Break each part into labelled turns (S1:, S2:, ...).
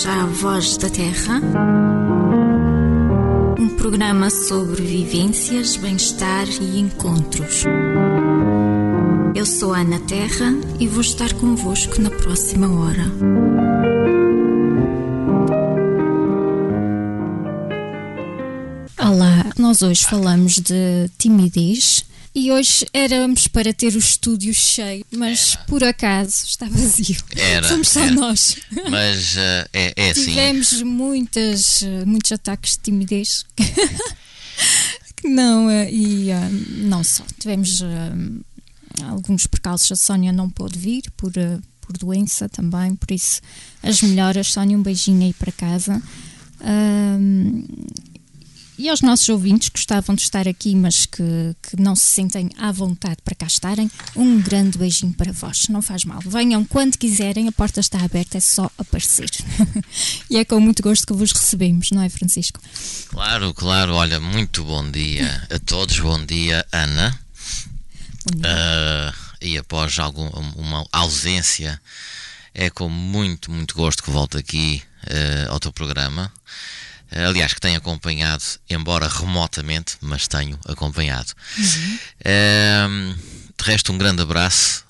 S1: bem-vindos à Voz da Terra, um programa sobre vivências, bem-estar e encontros. Eu sou Ana Terra e vou estar convosco na próxima hora. Olá, nós hoje falamos de timidez e hoje éramos para ter o estúdio cheio, mas
S2: Era.
S1: por acaso está vazio.
S2: Era,
S1: Somos só
S2: era.
S1: nós.
S2: Mas eh, é, é assim.
S1: Tivemos muitas, eh, muitos ataques de timidez. Não, eh, e eh, não só. Tivemos alguns percalços. A Sónia não pôde vir por, por doença também, por isso as melhoras. Sónia, um beijinho aí para casa. E aos nossos ouvintes que gostavam de estar aqui, mas que, que não se sentem à vontade para cá estarem, um grande beijinho para vós. Não faz mal. Venham quando quiserem, a porta está aberta, é só aparecer. e é com muito gosto que vos recebemos, não é, Francisco?
S2: Claro, claro. Olha, muito bom dia a todos. Bom dia, Ana.
S1: Bom dia.
S2: Ah, e após algum, uma ausência, é com muito, muito gosto que volto aqui eh, ao teu programa. Eh, Aliás, que tenho acompanhado, embora remotamente, mas tenho acompanhado. Eh, de resto, um grande abraço.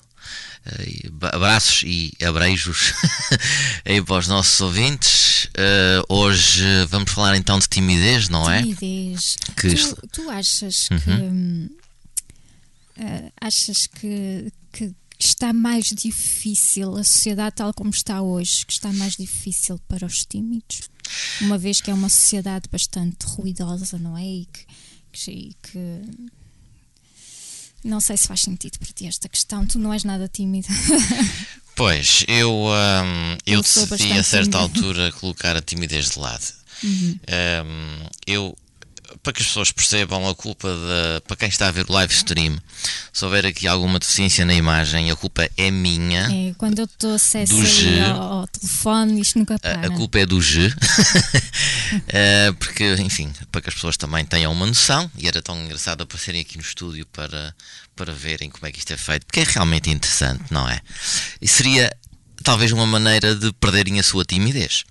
S2: eh, e abraços e abreijos aí para os nossos ouvintes. Eh, hoje vamos falar então de timidez, não é?
S1: Timidez.
S2: Que
S1: tu, tu achas que. hum, ah, achas que, que está mais difícil a sociedade tal como está hoje, que está mais difícil para os tímidos? Uma vez que é uma sociedade bastante ruidosa, não é? E que. que, que- não sei se faz sentido para ti esta questão. Tu não és nada tímido.
S2: Pois, eu, hum, eu decidi a certa
S1: tímida.
S2: altura colocar a timidez de lado.
S1: Uhum.
S2: Hum, eu, para que as pessoas percebam a culpa da. Para quem está a ver o live stream, se houver aqui alguma deficiência na imagem, a culpa é minha.
S1: É, quando eu estou acesso
S2: Do G.
S1: ao, ao telefone, isto nunca para.
S2: a culpa é do G, Eh, porque, enfim, para que as pessoas também tenham uma noção, e era tão engraçado aparecerem aqui no estúdio para, para verem como é que isto é feito, porque é realmente interessante, não é? E seria talvez uma maneira de perderem a sua timidez.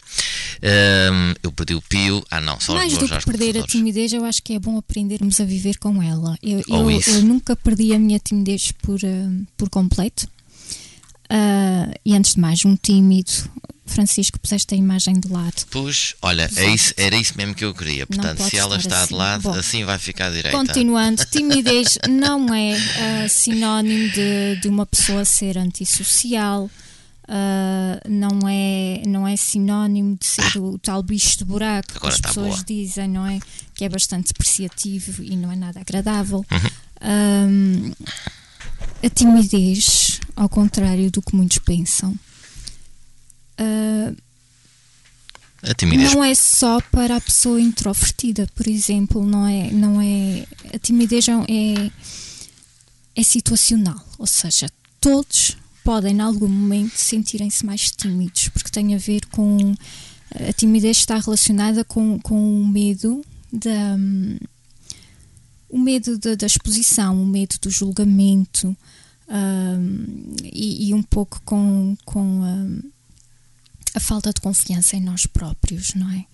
S2: Ehm, eu perdi o pio, ah não, só
S1: Mais do que perder a timidez, eu acho que é bom aprendermos a viver com ela. Eu, eu, eu nunca perdi a minha timidez por, ah, por completo. Ah, e antes de mais, um tímido. Francisco, puseste a imagem de lado.
S2: Pus, olha, é isso, era isso mesmo que eu queria. Portanto, se ela está de
S1: assim.
S2: lado,
S1: Bom.
S2: assim vai ficar direita.
S1: Continuando, timidez não é ah, sinónimo de, de uma pessoa ser antissocial. Ah, não, é, não é sinónimo de ser o tal bicho de buraco que
S2: Agora
S1: as
S2: tá
S1: pessoas
S2: boa.
S1: dizem, não é? Que é bastante depreciativo e não é nada agradável.
S2: Uhum.
S1: Ahm, a timidez, ao contrário do que muitos pensam, ah,
S2: timidez
S1: não é só para a pessoa introvertida, por exemplo, não é, não é a timidez é, é, é situacional, ou seja, todos podem em algum momento sentirem-se mais tímidos, porque tem a ver com a timidez está relacionada com, com o medo da o medo da, da exposição, o medo do julgamento ahm, e, e um pouco com, com ahm, a falta de confiança em nós próprios, não é?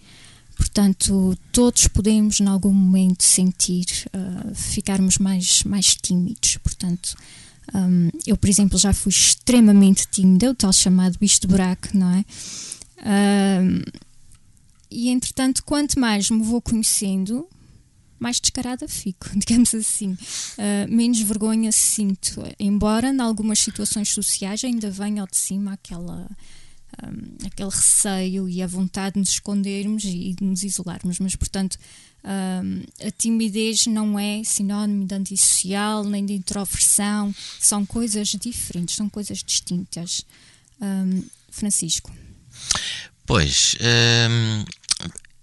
S1: Portanto, todos podemos, em algum momento, sentir, ah, ficarmos mais, mais tímidos. Portanto, hum, eu, por exemplo, já fui extremamente tímida, o tal chamado bicho de buraco, não é? Hum, e, entretanto, quanto mais me vou conhecendo, mais descarada fico, digamos assim. Ah, menos vergonha sinto. Embora, em algumas situações sociais, ainda venha ao de cima aquela um, aquele receio e a vontade de nos escondermos e de nos isolarmos. Mas, portanto, um, a timidez não é sinónimo de antissocial nem de introversão, são coisas diferentes, são coisas distintas. Francisco.
S2: Pois, hum,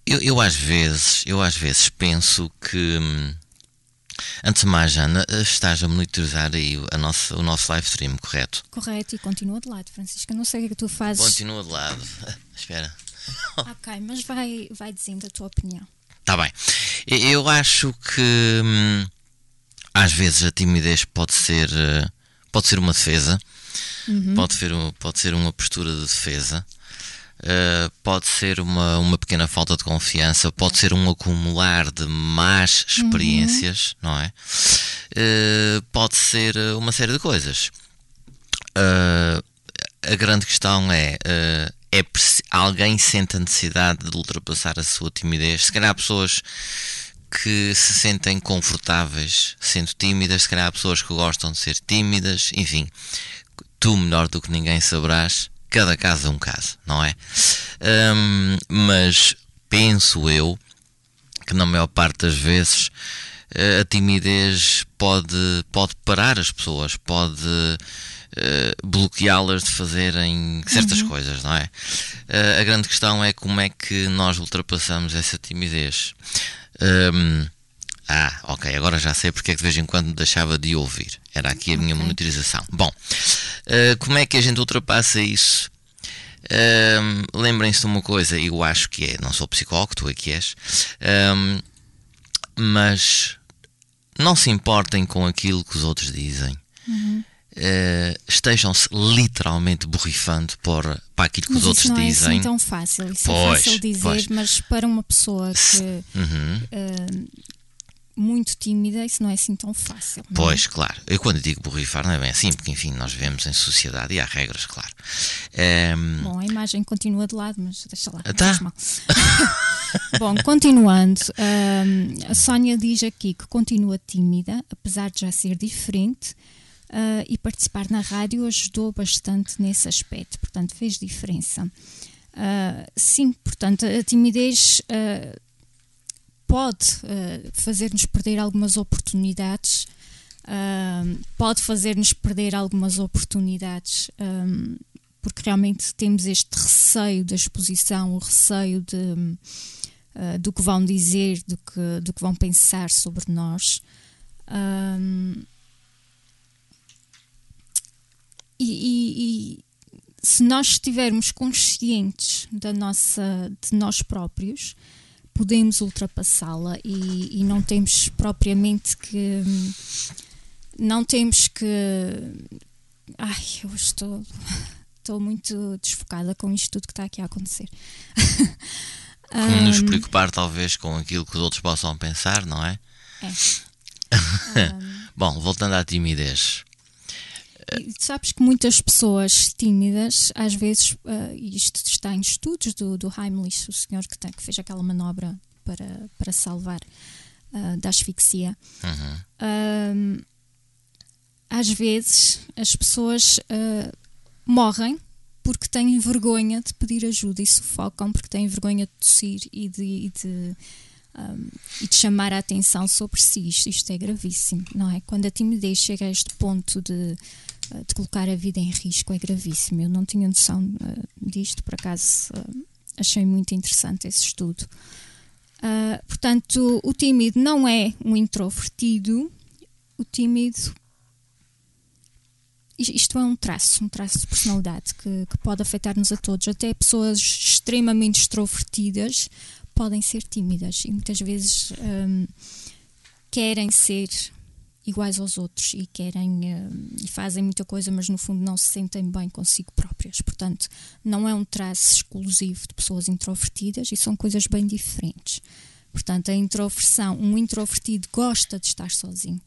S2: eu, eu às vezes, eu às vezes penso que hum, antes de mais, Ana, estás a monitorizar aí a nossa, o nosso live stream, correto?
S1: Correto, e continua de lado, Francisco. Eu não sei o que é que tu fazes.
S2: Continua de lado. Espera.
S1: Ok, mas vai, vai dizendo a tua opinião.
S2: Está bem. Eu- acho que hum, às vezes a timidez pode ser eh, pode ser uma defesa, pode, ser, pode ser uma postura de defesa. Uh, pode ser uma, uma pequena falta de confiança, pode ser um acumular de más experiências, uhum. não é? Uh, pode ser uma série de coisas. Uh, a grande questão é: é alguém sente a necessidade de ultrapassar a sua timidez? Se calhar pessoas que se sentem confortáveis sendo tímidas, se calhar pessoas que gostam de ser tímidas, enfim, tu melhor do que ninguém saberás cada caso é um caso, não é? Um, mas penso eu que na maior parte das vezes eh, a timidez pode, pode parar as pessoas, pode uh, bloqueá-las de fazerem certas uhum. coisas, não é? Uh, a grande questão é como é que nós ultrapassamos essa timidez. Um, ah, ok, agora já sei porque é que de vez em quando deixava de ouvir. Era aqui a minha monitorização. Bom, uh, como é que a gente ultrapassa isso? Uh, Lembrem-se de uma coisa, eu acho que é, não sou psicólogo, tu é que és, uh, mas não se importem com aquilo que os outros dizem. Uhum. Uh, estejam-se literalmente borrifando por, para aquilo que
S1: mas
S2: os outros
S1: não
S2: dizem.
S1: É assim tão fácil, isso é pois, é fácil dizer, pois. mas para uma pessoa que uhum. uh, muito tímida, isso não é assim tão fácil. É?
S2: Pois, claro. Eu quando digo borrifar não é bem assim, porque enfim, nós vivemos em sociedade e há regras, claro. Um...
S1: Ehm, Bom, a imagem continua de lado, mas deixa lá.
S2: Tá.
S1: Bom, continuando, um, ehm, a Sónia diz aqui que continua tímida, apesar de já ser diferente. Uh, e participar na rádio ajudou bastante nesse aspecto, portanto, fez diferença. Uh, sim, portanto, a timidez uh, pode fazer-nos perder algumas oportunidades, pode fazer-nos perder algumas oportunidades, um, porque realmente temos este receio da exposição, o receio de, uh, do que vão dizer, do que, do que vão pensar sobre nós. Um, e, e, e, se nós estivermos conscientes da nossa, de nós próprios, podemos ultrapassá-la e, e, não temos propriamente que. Não temos que. Ai, eu estou. Estou muito desfocada com isto tudo que está aqui a acontecer.
S2: Como um, nos preocupar, talvez, com aquilo que os outros possam pensar, não é?
S1: É.
S2: um, Bom, voltando à timidez.
S1: Sabes que muitas pessoas tímidas, às vezes, uh, isto está em estudos do, do Heimlich, o senhor que, tem, que fez aquela manobra para, para salvar uh, da asfixia. Uhum. Uh, às vezes, as pessoas morrem porque têm vergonha de pedir ajuda e sufocam porque têm vergonha de tossir e de, e de um, e de chamar a atenção sobre si. Isto, isto, é gravíssimo, não é? Quando a timidez chega a este ponto de, de colocar a vida em risco, é gravíssimo. Eu não tinha noção uh, disto, por acaso uh, achei muito interessante esse estudo. portanto, o tímido não é um introvertido, o tímido isto é um traço, um traço de personalidade que, que pode afetar-nos a todos, até pessoas extremamente extrovertidas podem ser tímidas e muitas vezes um, querem ser iguais aos outros e querem um, e fazem muita coisa, mas no fundo não se sentem bem consigo próprias. Portanto, não é um traço exclusivo de pessoas introvertidas e são coisas bem diferentes. Portanto, a introversão, um introvertido gosta de estar sozinho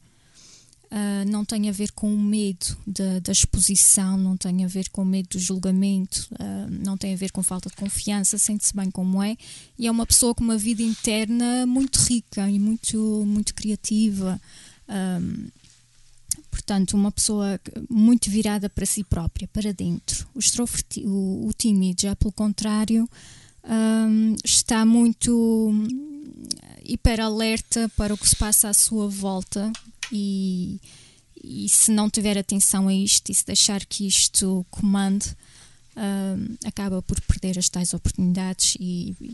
S1: Uh, não tem a ver com o medo da, exposição, não tem a ver com o medo do julgamento, uh, não tem a ver com falta de confiança, sente-se bem como é e é uma pessoa com uma vida interna muito rica e muito, muito criativa. Um, portanto, uma pessoa muito virada para si própria, para dentro. O, o, o tímido, já pelo contrário, um, está muito hiper alerta para o que se passa à sua volta e, e se não tiver atenção a isto e se deixar que isto comande, acaba por perder as tais oportunidades e, e,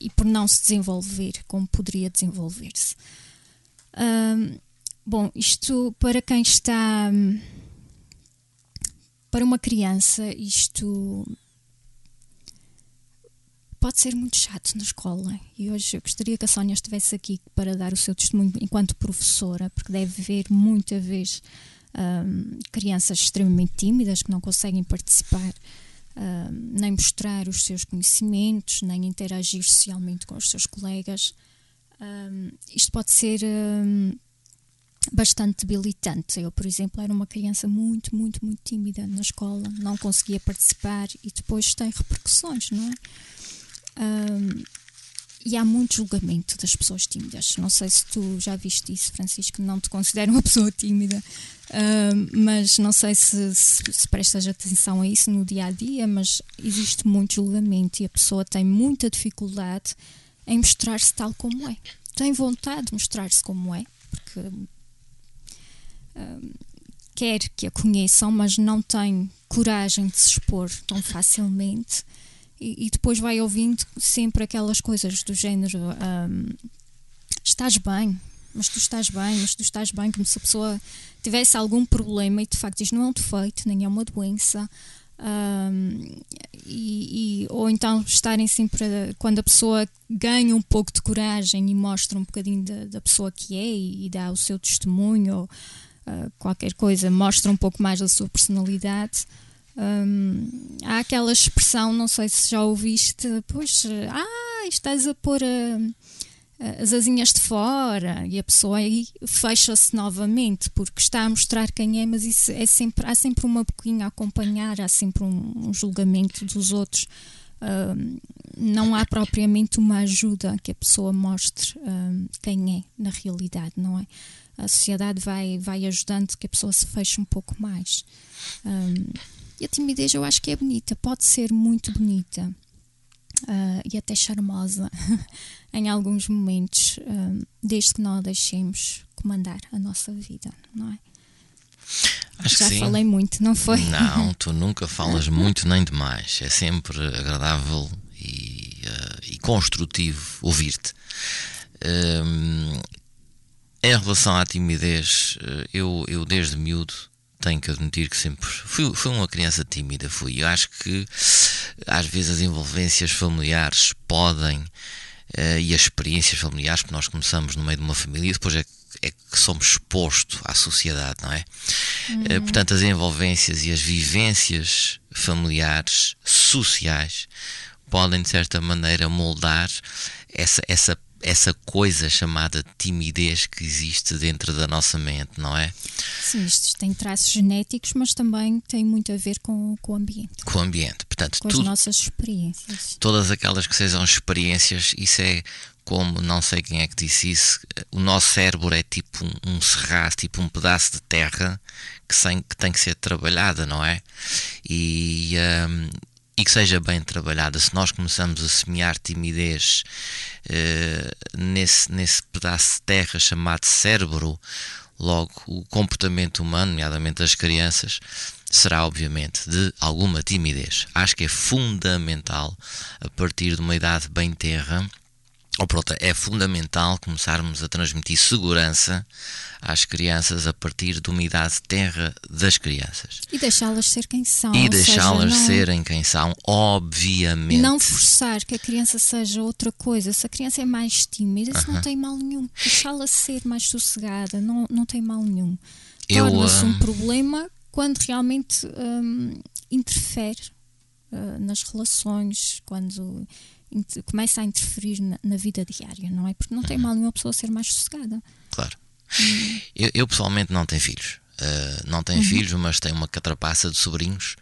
S1: e, por não se desenvolver como poderia desenvolver-se. Bom, isto para quem está. Para uma criança, isto pode ser muito chato na escola. E hoje eu gostaria que a Sónia estivesse aqui para dar o seu testemunho enquanto professora, porque deve ver muita vez um, crianças extremamente tímidas que não conseguem participar uh, nem mostrar os seus conhecimentos, nem interagir socialmente com os seus colegas. Uh, isto pode ser uh, bastante debilitante. Eu, por exemplo, era uma criança muito, muito, muito tímida na escola, não conseguia participar e depois tem repercussões, não é? e há muito julgamento das pessoas tímidas. Não sei se tu já viste isso, Francisco, não te considero uma pessoa tímida, mas não sei se, se, se, prestas atenção a isso no dia a dia, mas existe muito julgamento e a pessoa tem muita dificuldade em mostrar-se tal como é. Tem vontade de mostrar-se como é, porque uh, quer que a conheçam, mas não tem coragem de se expor tão facilmente e, e, depois vai ouvindo sempre aquelas coisas do género: um, estás bem, mas tu estás bem, mas tu estás bem, como se a pessoa tivesse algum problema e de facto isto não é um defeito, nem é uma doença. Um, e, e, ou então estarem sempre quando a pessoa ganha um pouco de coragem e mostra um bocadinho da, da pessoa que é e, e, dá o seu testemunho ou uh, qualquer coisa, mostra um pouco mais da sua personalidade. Hum, há aquela expressão, não sei se já ouviste, pois, ah, estás a pôr a, as asinhas de fora e a pessoa aí fecha-se novamente porque está a mostrar quem é, mas isso é sempre, há sempre uma boquinha a acompanhar, há sempre um, um julgamento dos outros. Não há propriamente uma ajuda que a pessoa mostre quem é na realidade, não é? A sociedade vai, vai ajudando que a pessoa se feche um pouco mais. E a timidez eu acho que é bonita, pode ser muito bonita uh, e até charmosa em alguns momentos, uh, desde que não a deixemos comandar a nossa vida, não é?
S2: Acho
S1: Já falei muito, não foi?
S2: Não, tu nunca falas muito nem demais. É sempre agradável e, uh, e construtivo ouvir-te. em relação à timidez, eu, eu desde miúdo tenho que admitir que sempre fui, fui uma criança tímida, fui. Eu acho que às vezes as envolvências familiares podem uh, e as experiências familiares, porque nós começamos no meio de uma família e depois é, é que somos expostos à sociedade, não é? Uhum. Uh, portanto, as envolvências e as vivências familiares, sociais, podem de certa maneira moldar essa, essa essa coisa chamada timidez que existe dentro da nossa mente, não é?
S1: Sim, isto tem traços genéticos, mas também tem muito a ver com, com o ambiente.
S2: Com o ambiente, portanto,
S1: com as nossas experiências.
S2: Todas aquelas que sejam experiências, isso é como, não sei quem é que disse isso, o nosso cérebro é tipo um, um serraço, tipo um pedaço de terra que, sem, que tem que ser trabalhada, não é? E, um, e que seja bem trabalhada. Se nós começamos a semear timidez eh, nesse, nesse pedaço de terra chamado cérebro, logo o comportamento humano, nomeadamente das crianças, será obviamente de alguma timidez. Acho que é fundamental, a partir de uma idade bem terra, ou pronto, é fundamental começarmos a transmitir segurança às crianças a partir de uma idade terra das crianças.
S1: E deixá-las ser quem são.
S2: E deixá-las não... serem quem são, obviamente.
S1: Não forçar que a criança seja outra coisa. Se a criança é mais tímida, isso uh -huh. não tem mal nenhum. Deixá-la ser mais sossegada, não, não tem mal nenhum. Torna-se um problema quando realmente um, interfere uh, nas relações, quando começa a interferir na, na, vida diária, não é? Porque não tem uhum. mal nenhuma pessoa ser mais sossegada.
S2: Claro. Hum. Eu, eu, pessoalmente não tenho filhos. Uh, não tenho uhum. filhos, mas tenho uma catrapaça de sobrinhos.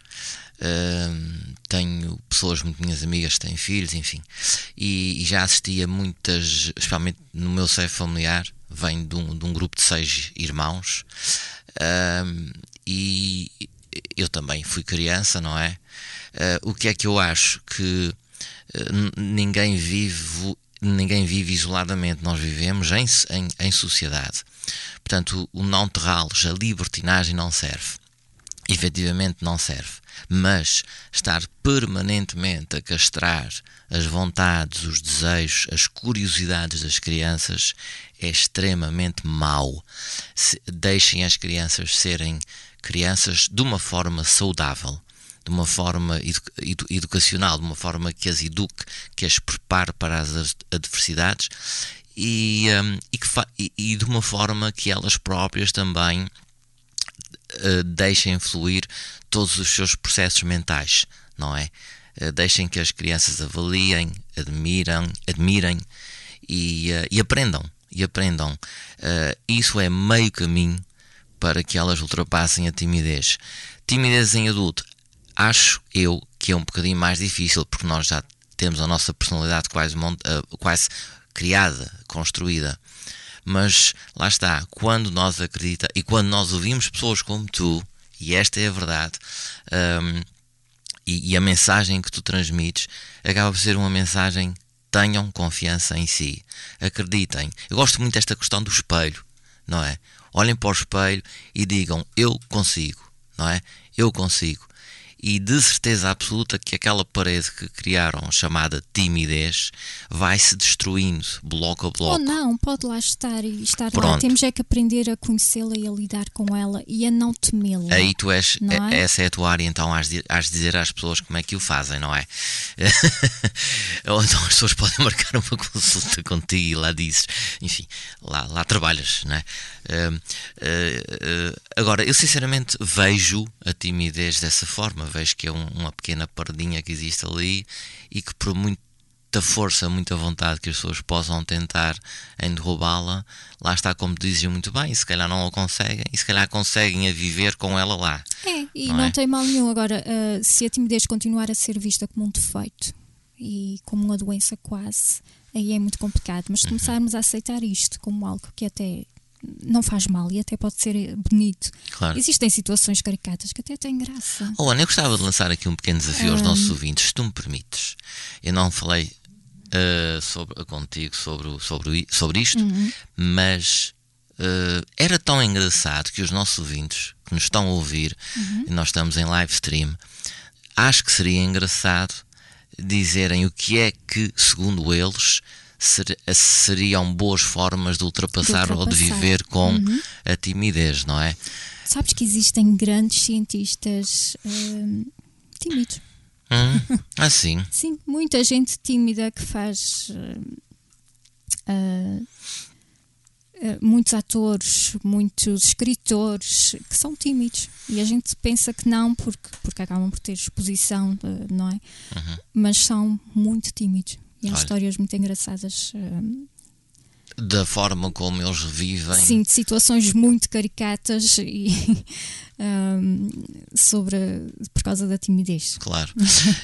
S2: Uh, tenho pessoas muito minhas amigas que têm filhos, enfim. E, e, já assisti a muitas, especialmente no meu seio familiar, vem de um, de um grupo de seis irmãos. Uh, e eu também fui criança, não é? o que é que eu acho? Que ninguém vive ninguém vive isoladamente, nós vivemos em, em, em sociedade. Portanto, o, não terralos, a libertinagem não serve. Efetivamente não serve. Mas estar permanentemente a castrar as vontades, os desejos, as curiosidades das crianças é extremamente mau. Se, deixem as crianças serem crianças de uma forma saudável de uma forma edu edu educacional, de uma forma que as eduque, que as prepare para as adversidades e, um, e, e, e de uma forma que elas próprias também uh, deixem fluir todos os seus processos mentais, não é? Uh, deixem que as crianças avaliem, admiram, admirem e, uh, e aprendam. E aprendam. isso é meio caminho para que elas ultrapassem a timidez. Timidez em adulto, acho eu que é um bocadinho mais difícil, porque nós já temos a nossa personalidade quase, quase criada, construída. Mas lá está, quando nós acreditamos e quando nós ouvimos pessoas como tu, e esta é a verdade, um, e, e, a mensagem que tu transmites acaba por ser uma mensagem tenham confiança em si, acreditem. Eu gosto muito desta questão do espelho, não é? Olhem para o espelho e digam eu consigo, não é? Eu consigo e de certeza absoluta que aquela parede que criaram, chamada timidez, vai se destruindo bloco a bloco.
S1: Ou não, pode lá estar e estar Pronto. lá. Temos é que aprender a conhecê-la e a lidar com ela e a não temê-la.
S2: Aí tu és, é? é? essa é a tua área, então has de, has de dizer às pessoas como é que o fazem, não é? Ou então as pessoas podem marcar uma consulta contigo e lá dizes, enfim, lá, lá trabalhas, não é? Uh, uh, uh, agora, eu sinceramente vejo a timidez dessa forma vejo que é um, uma pequena pardinha que existe ali e que por muita força, muita vontade que as pessoas possam tentar em derrubá-la, lá está como dizem muito bem, e se calhar não a conseguem, e se calhar conseguem a viver com ela lá.
S1: É, e não, não é? tem mal nenhum. Agora, uh, se a timidez continuar a ser vista como um defeito e como uma doença quase, aí é muito complicado. Mas se uhum. começarmos a aceitar isto como algo que até não faz mal e até pode ser bonito. Claro. Existem situações caricatas que até têm graça.
S2: Oh, Ana, eu gostava de lançar aqui um pequeno desafio aos nossos ouvintes, se tu me permites. Eu não falei uh, sobre, contigo sobre, sobre, sobre isto, uhum. mas uh, era tão engraçado que os nossos ouvintes que nos estão a ouvir, uhum. e nós estamos em live stream, acho que seria engraçado dizerem o que é que, segundo eles, ser, seriam boas formas de ultrapassar, de ultrapassar. ou de viver com uhum. a timidez, não é?
S1: Sabes que existem grandes cientistas hum, tímidos.
S2: Hum, assim?
S1: Sim, muita gente tímida que faz. Uh, uh, muitos atores, muitos escritores que são tímidos e a gente pensa que não porque, porque acabam por ter exposição, uh, não é? Uhum. Mas são muito tímidos. E há Olha. histórias muito engraçadas. Um,
S2: da forma como eles vivem.
S1: Sim, de situações muito caricatas e um, sobre por causa da timidez.
S2: Claro.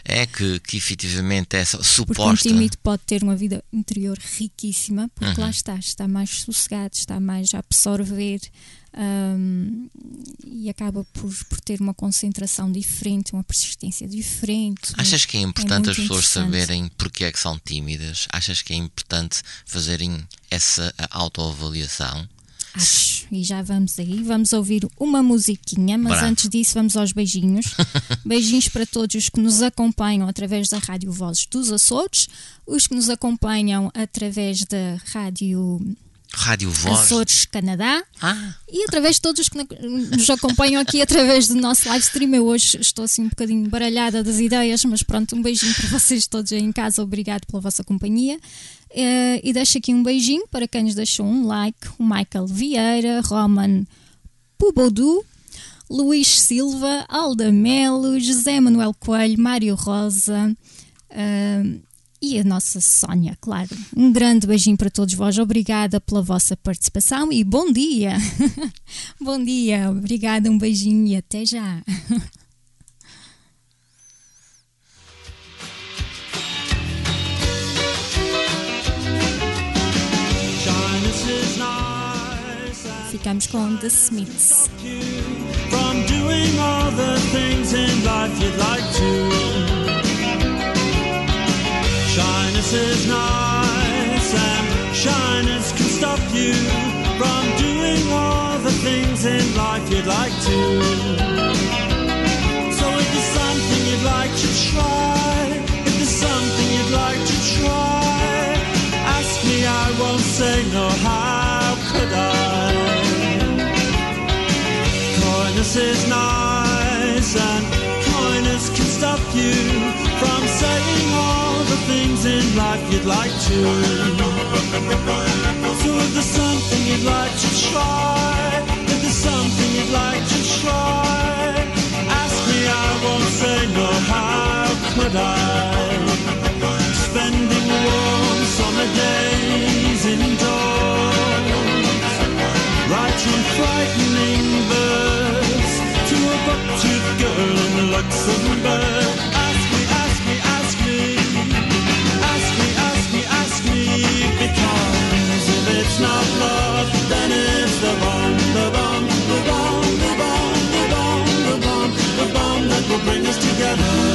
S2: É que, que efetivamente essa suposta. Porque
S1: um tímido pode ter uma vida interior riquíssima, porque uhum. lá está, está mais sossegado, está mais a absorver um, e acaba por, por ter uma concentração diferente, uma persistência diferente.
S2: Achas que é importante é as pessoas saberem porque é que são tímidas? Achas que é importante fazerem essa autoavaliação?
S1: Acho, e já vamos aí. Vamos ouvir uma musiquinha, mas Bravo. antes disso, vamos aos beijinhos. beijinhos para todos os que nos acompanham através da Rádio Vozes dos Açores, os que nos acompanham através da Rádio
S2: Rádio Voz.
S1: Açores, Canadá. Ah. E através de todos os que nos acompanham aqui através do nosso live stream. Eu hoje estou assim um bocadinho baralhada das ideias, mas pronto, um beijinho para vocês todos aí em casa. Obrigado pela vossa companhia. Uh, e deixo aqui um beijinho para quem nos deixou um like: o Michael Vieira, Roman Pubodu, Luís Silva, Alda Melo, José Manuel Coelho, Mário Rosa. Uh, e a nossa Sónia, claro. Um grande beijinho para todos vós. Obrigada pela vossa participação e bom dia! bom dia, obrigada, um beijinho e até já! The Smiths. From doing all the things in life you'd like to. Shyness is nice, and shyness can stop you from doing all the things in life you'd like to. So if there's something you'd like to try, if there's something you'd like to try, ask me, I won't say no. How is nice, and kindness can stop you from saying all the things in life you'd like to. So if there's something you'd like to try, if there's something you'd like to try,
S3: ask me, I won't say no. How could I? Spending warm summer days indoors, writing frightened. Girl in Luxembourg. Ask me, ask me, ask me, ask me, ask me, ask me, because if it's not love, then it's the bomb, the bomb, the bomb, the bomb, the bomb, the bomb, the bomb that will bring us together.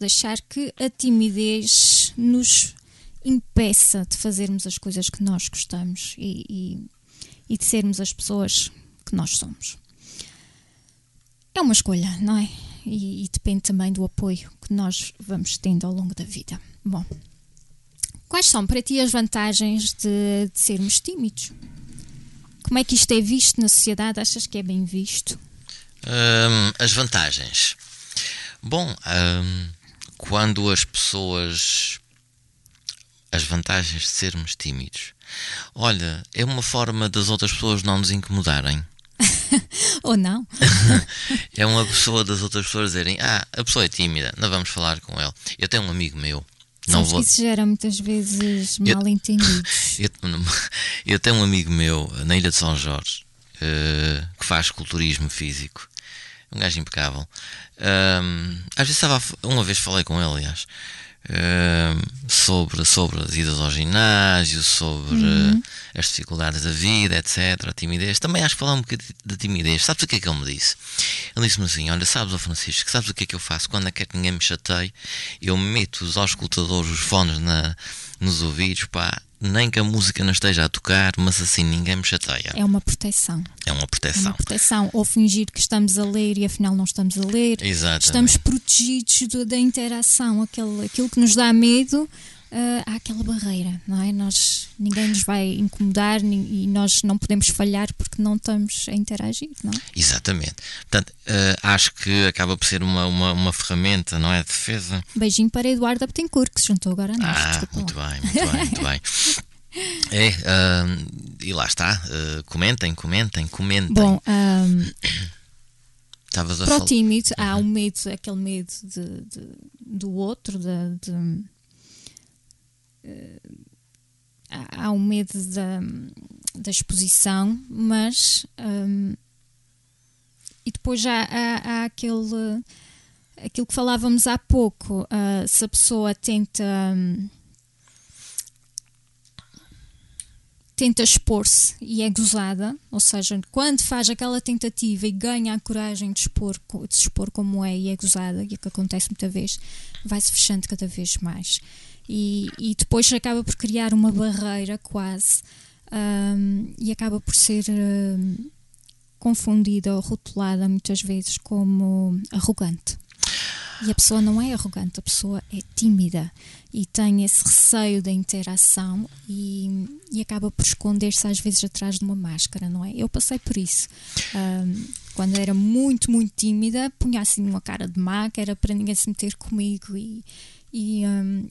S1: Deixar que a timidez nos impeça de fazermos as coisas que nós gostamos e, e, e de sermos as pessoas que nós somos. É uma escolha, não é? E, e depende também do apoio que nós vamos tendo ao longo da vida. Bom, quais são para ti as vantagens de, de sermos tímidos? Como é que isto é visto na sociedade? Achas que é bem visto?
S2: Hum, as vantagens. Bom, hum, quando as pessoas. As vantagens de sermos tímidos. Olha, é uma forma das outras pessoas não nos incomodarem.
S1: Ou não?
S2: é uma pessoa das outras pessoas dizerem: Ah, a pessoa é tímida, não vamos falar com ele. Eu tenho um amigo meu. Não
S1: Sabes
S2: vou,
S1: isso gera muitas vezes
S2: Eu-
S1: mal entendidos.
S2: eu, eu tenho um amigo meu na Ilha de São Jorge eh, que faz culturismo físico. Um gajo impecável. Ahm, às vezes estava. Uma vez falei com ele, aliás, ahm, sobre, sobre as idas ao ginásio, sobre eh, as dificuldades da vida, etc. A timidez. Também acho que falar um bocadinho de timidez. Sabes o que é que ele me disse? Ele disse-me assim: Olha, sabes, ó Francisco, sabes o que é que eu faço? Quando é que ninguém me chateie, eu meto os auscultadores, os fones na, nos ouvidos, pá, nem que a música não esteja a tocar, mas assim ninguém me chateia.
S1: É uma proteção.
S2: É uma
S1: É
S2: proteção.
S1: uma proteção. Ou fingir que estamos a ler e afinal não estamos a ler.
S2: Exatamente.
S1: Estamos protegidos do- da interação. Aquele, aquilo que nos dá medo, ah, há aquela barreira, não é? Nós, ninguém nos vai incomodar e nós não podemos falhar porque não estamos a interagir, não é?
S2: Exatamente. Portanto, eh, acho que acaba por ser uma, uma, uma ferramenta, não é? De defesa.
S1: Beijinho para Eduardo Betancourt, que se juntou agora a nós.
S2: Ah,
S1: Desculpa
S2: muito bem, muito bem, muito bem. É, ahm, e lá está. eh, comentem, comentem, comentem.
S1: Bom, ahm,
S2: Estavas a
S1: para o tímido há um medo, aquele medo de, de- do outro, de, de- eh, há, há um medo da, da exposição, mas hum, e depois já há, há aquele aquilo que falávamos há pouco, ah, se a pessoa tenta hum, tenta expor-se e é gozada, ou seja, quando faz aquela tentativa e ganha a coragem de, expor, de se expor como é e é gozada, e é o que acontece muita vez, vai-se fechando cada vez mais. E, e depois acaba por criar uma barreira quase hum, e acaba por ser hum, confundida ou rotulada muitas vezes como arrogante. E a pessoa não é arrogante, a pessoa é tímida e tem esse receio da interação e, e acaba por esconder-se às vezes atrás de uma máscara, não é? Eu passei por isso. Ahm, quando era muito, muito tímida, punha assim uma cara de que era para ninguém se meter comigo e, e, ahm,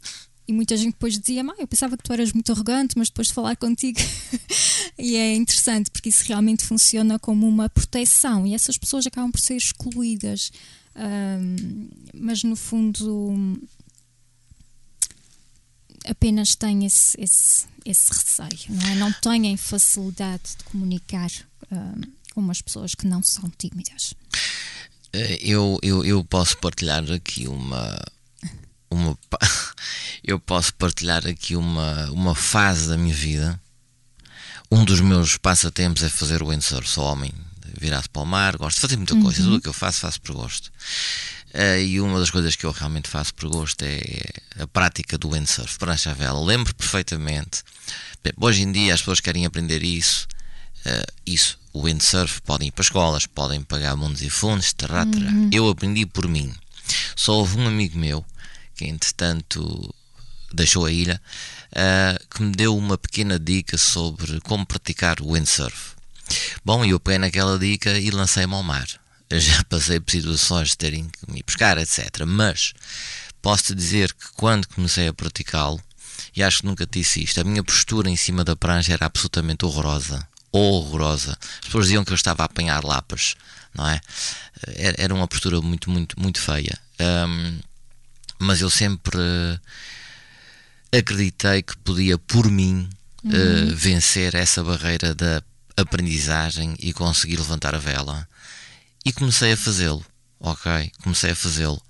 S1: e muita gente depois dizia, "Ah, eu pensava que tu eras muito arrogante, mas depois de falar contigo. e é interessante porque isso realmente funciona como uma proteção e essas pessoas acabam por ser excluídas. Ahm, mas no fundo apenas têm esse, esse, esse receio, não é? Não têm facilidade de comunicar ahm, com as pessoas que não são tímidas.
S2: Eh, Eu, eu, eu posso partilhar aqui uma. Uma eu posso partilhar aqui uma, uma fase da minha vida. Um dos meus passatempos é fazer o windsurf. Sou homem virado para o mar, gosto de fazer muita coisa. Tudo o que eu faço, faço por gosto. Eh, e uma das coisas que eu realmente faço por gosto é a prática do windsurf, prancha a vela. Lembro perfeitamente. Hoje em dia as pessoas querem aprender isso. eh, isso, o windsurf, podem ir para escolas, podem pagar mundos e fundos, terá, terá. Eu aprendi por mim. Só houve um amigo meu que, entretanto, deixou a ilha, eh, que me deu uma pequena dica sobre como praticar windsurf. Bom, eu peguei naquela dica e lancei-me ao mar. Eu já passei por situações de terem que me buscar, etc. Mas posso-te dizer que quando comecei a praticá-lo, e acho que nunca disse isto, a minha postura em cima da prancha era absolutamente horrorosa. Horrorosa. As pessoas diziam que eu estava a apanhar lapas, não é? Era era uma postura muito, muito, muito feia. Ahm, mas eu sempre eh, acreditei que podia, por mim, eh, vencer essa barreira da aprendizagem e conseguir levantar a vela. E comecei a fazê-lo, ok? Comecei a fazê-lo.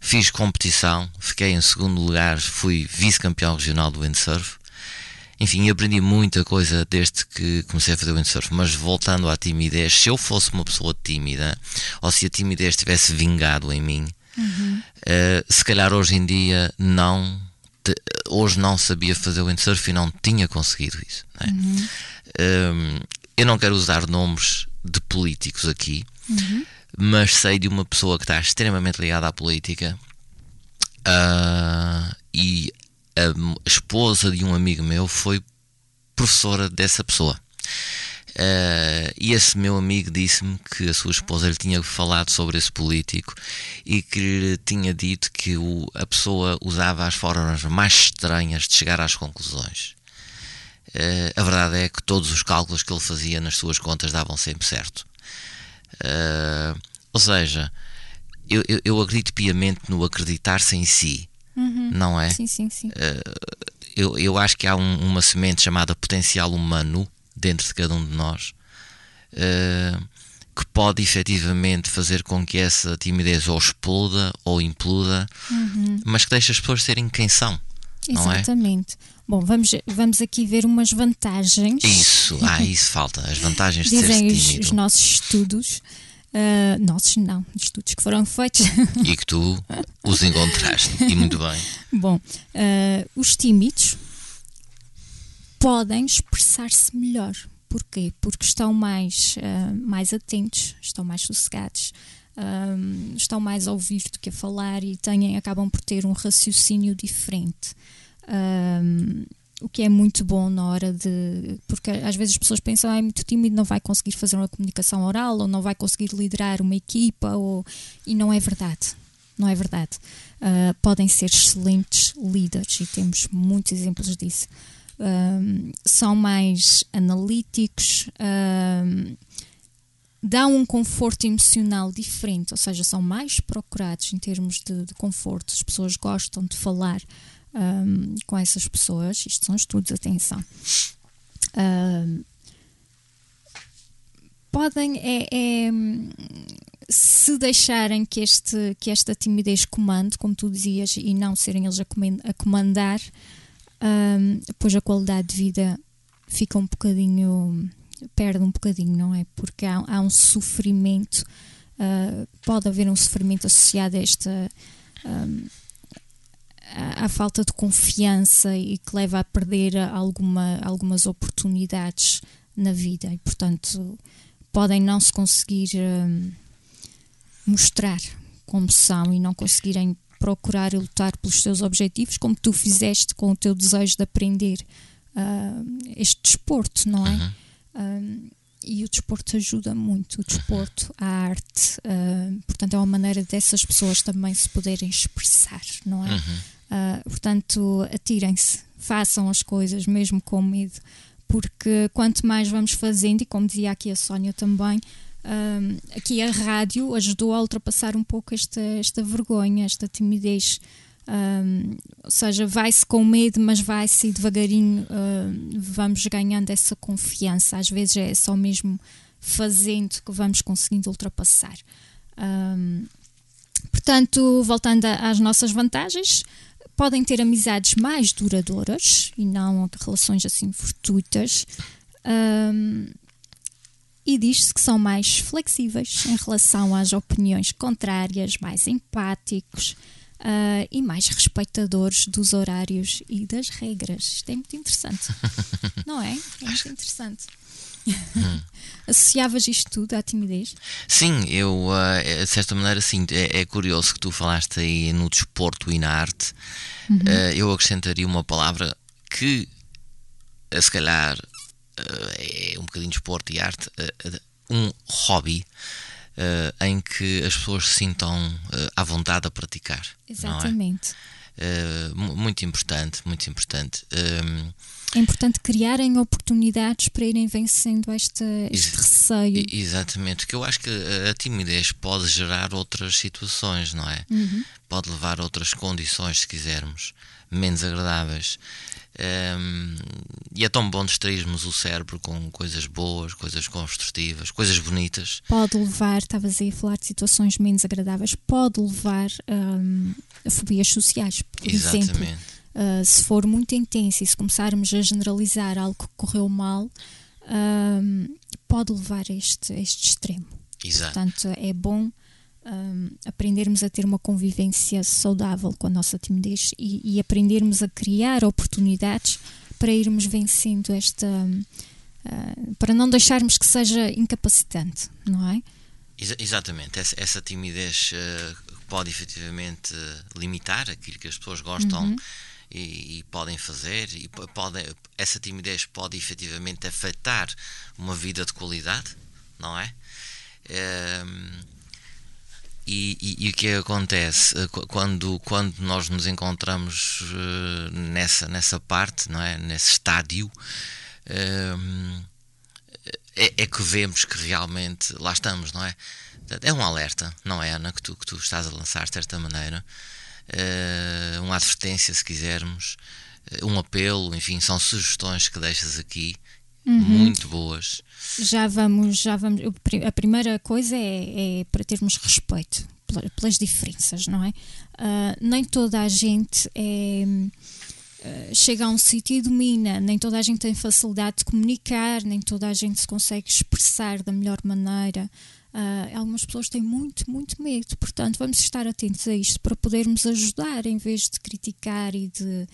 S2: Fiz competição, fiquei em segundo lugar, fui vice-campeão regional do windsurf. Enfim, aprendi muita coisa desde que comecei a fazer windsurf. Mas voltando à timidez, se eu fosse uma pessoa tímida, ou se a timidez tivesse vingado em mim, eh, se calhar hoje em dia não te- hoje não sabia fazer windsurf e não tinha conseguido isso. não é? Hum, eu não quero usar nomes de políticos aqui, mas sei de uma pessoa que está extremamente ligada à política ah, e a esposa de um amigo meu foi professora dessa pessoa. Ah, e esse meu amigo disse-me que a sua esposa lhe tinha falado sobre esse político e que lhe tinha dito que o- a pessoa usava as formas mais estranhas de chegar às conclusões. Eh, a verdade é que todos os cálculos que ele fazia nas suas contas davam sempre certo. Eh, ou seja, eu, eu, eu acredito piamente no acreditar-se em si, não é?
S1: Sim, sim, sim.
S2: Eu, eu acho que há um- uma semente chamada potencial humano dentro de cada um de nós eh, que pode efetivamente fazer com que essa timidez ou exploda ou imploda, mas que deixa as pessoas serem quem são. Não é?
S1: Exatamente. Bom, vamos, vamos aqui ver umas vantagens.
S2: Isso, ah, isso falta. As vantagens de ser
S1: Dizem os,
S2: tímido.
S1: os nossos estudos. ah, nossos não, estudos que foram feitos.
S2: e que tu os encontraste. E muito bem.
S1: Bom, ah, os tímidos podem expressar-se melhor. Porquê? Porque estão mais, ah, mais atentos, estão mais sossegados, ah, estão mais a ouvir do que a falar e têm, acabam por ter um raciocínio diferente. Ah, o que é muito bom na hora de. Porque às vezes as pessoas pensam, ah, é muito tímido, não vai conseguir fazer uma comunicação oral, ou não vai conseguir liderar uma equipa, ou... e não é verdade. Não é verdade. Ah, podem ser excelentes líderes e temos muitos exemplos disso. Ahm, são mais analíticos, ahm, dão um conforto emocional diferente, ou seja, são mais procurados em termos de, de conforto. As pessoas gostam de falar ahm, com essas pessoas. Isto são estudos, atenção. Podem é, é, se deixarem que, este, que esta timidez comande, como tu dizias, e não serem eles a comandar, ahm, pois a qualidade de vida fica um bocadinho, perde um bocadinho, não é? Porque há, há um sofrimento, ah, pode haver um sofrimento associado a esta. ahm, à- falta de confiança e que leva a perder alguma, algumas oportunidades na vida e portanto podem não se conseguir hum, mostrar como são e não conseguirem procurar e lutar pelos seus objetivos como tu fizeste com o teu desejo de aprender ah, este desporto, não é? Hum, e o desporto ajuda muito, o desporto, a arte, ah, portanto é uma maneira dessas pessoas também se poderem expressar, não é? Ah, portanto, atirem-se, façam as coisas mesmo com medo, porque quanto mais vamos fazendo, e como dizia aqui a Sónia também, aqui a rádio ajudou a ultrapassar um pouco esta, esta vergonha, esta timidez. Ou seja, vai-se com medo, mas vai-se devagarinho, ahm, vamos ganhando essa confiança. Às vezes é só mesmo fazendo que vamos conseguindo ultrapassar. Portanto, voltando a- às nossas vantagens, podem ter amizades mais duradouras e não relações assim fortuitas. Ahm, e diz-se que são mais flexíveis em relação às opiniões contrárias, mais empáticos ah, e mais respeitadores dos horários e das regras. Isto é muito interessante, não é? É muito interessante. Associavas isto tudo à timidez?
S2: Sim, eu, eh, de certa maneira, sim. É, é curioso que tu falaste aí no desporto e na arte. Eh, eu acrescentaria uma palavra que, se calhar, é um bocadinho desporto e arte, eh, eh, um hobby eh, em que as pessoas se sintam eh, à vontade a praticar. É?
S1: Exatamente.
S2: Eh, mu- muito importante, muito importante.
S1: É importante criarem oportunidades para irem vencendo este
S2: Ex-
S1: receio.
S2: Exatamente, porque eu acho que a- a timidez pode gerar outras situações, não é? Pode levar a outras condições, se quisermos, menos agradáveis. Ehm, e é tão bom distrairmos o cérebro com coisas boas, coisas construtivas, coisas bonitas.
S1: Pode levar, estavas aí a falar de situações menos agradáveis, pode levar hum, a fobias sociais, por exemplo.
S2: Exatamente.
S1: Uh, se for muito intenso e se começarmos a generalizar algo que correu mal, hum, pode levar a este, a este extremo.
S2: Exato.
S1: Portanto, é bom hum, aprendermos a ter uma convivência saudável com a nossa timidez e, e aprendermos a criar oportunidades para irmos vencendo esta. ah, para não deixarmos que seja incapacitante, não é?
S2: Exa- exatamente, essa, essa timidez eh, pode efetivamente limitar aquilo que as pessoas gostam e, e podem fazer, e po- podem, essa timidez pode efetivamente afetar uma vida de qualidade, não é? E, e- e o que acontece eh, qu- quando, quando nós nos encontramos eh, nessa, nessa parte, não é? nesse estádio? ehm, é, é que vemos que realmente lá estamos, não é? É um alerta, não é, Ana, que tu, que tu estás a lançar de certa maneira. Eh, uma advertência, se quisermos, eh, um apelo, enfim, são sugestões que deixas aqui, muito boas.
S1: Já vamos, já vamos. A primeira coisa é, é para termos respeito pela- pelas diferenças, não é? Ah, nem toda a gente é, ah, chega a um sítio e domina, nem toda a gente tem facilidade de comunicar, nem toda a gente se consegue expressar da melhor maneira. Ah, algumas pessoas têm muito, muito medo, portanto, vamos estar atentos a isto para podermos ajudar em vez de criticar e de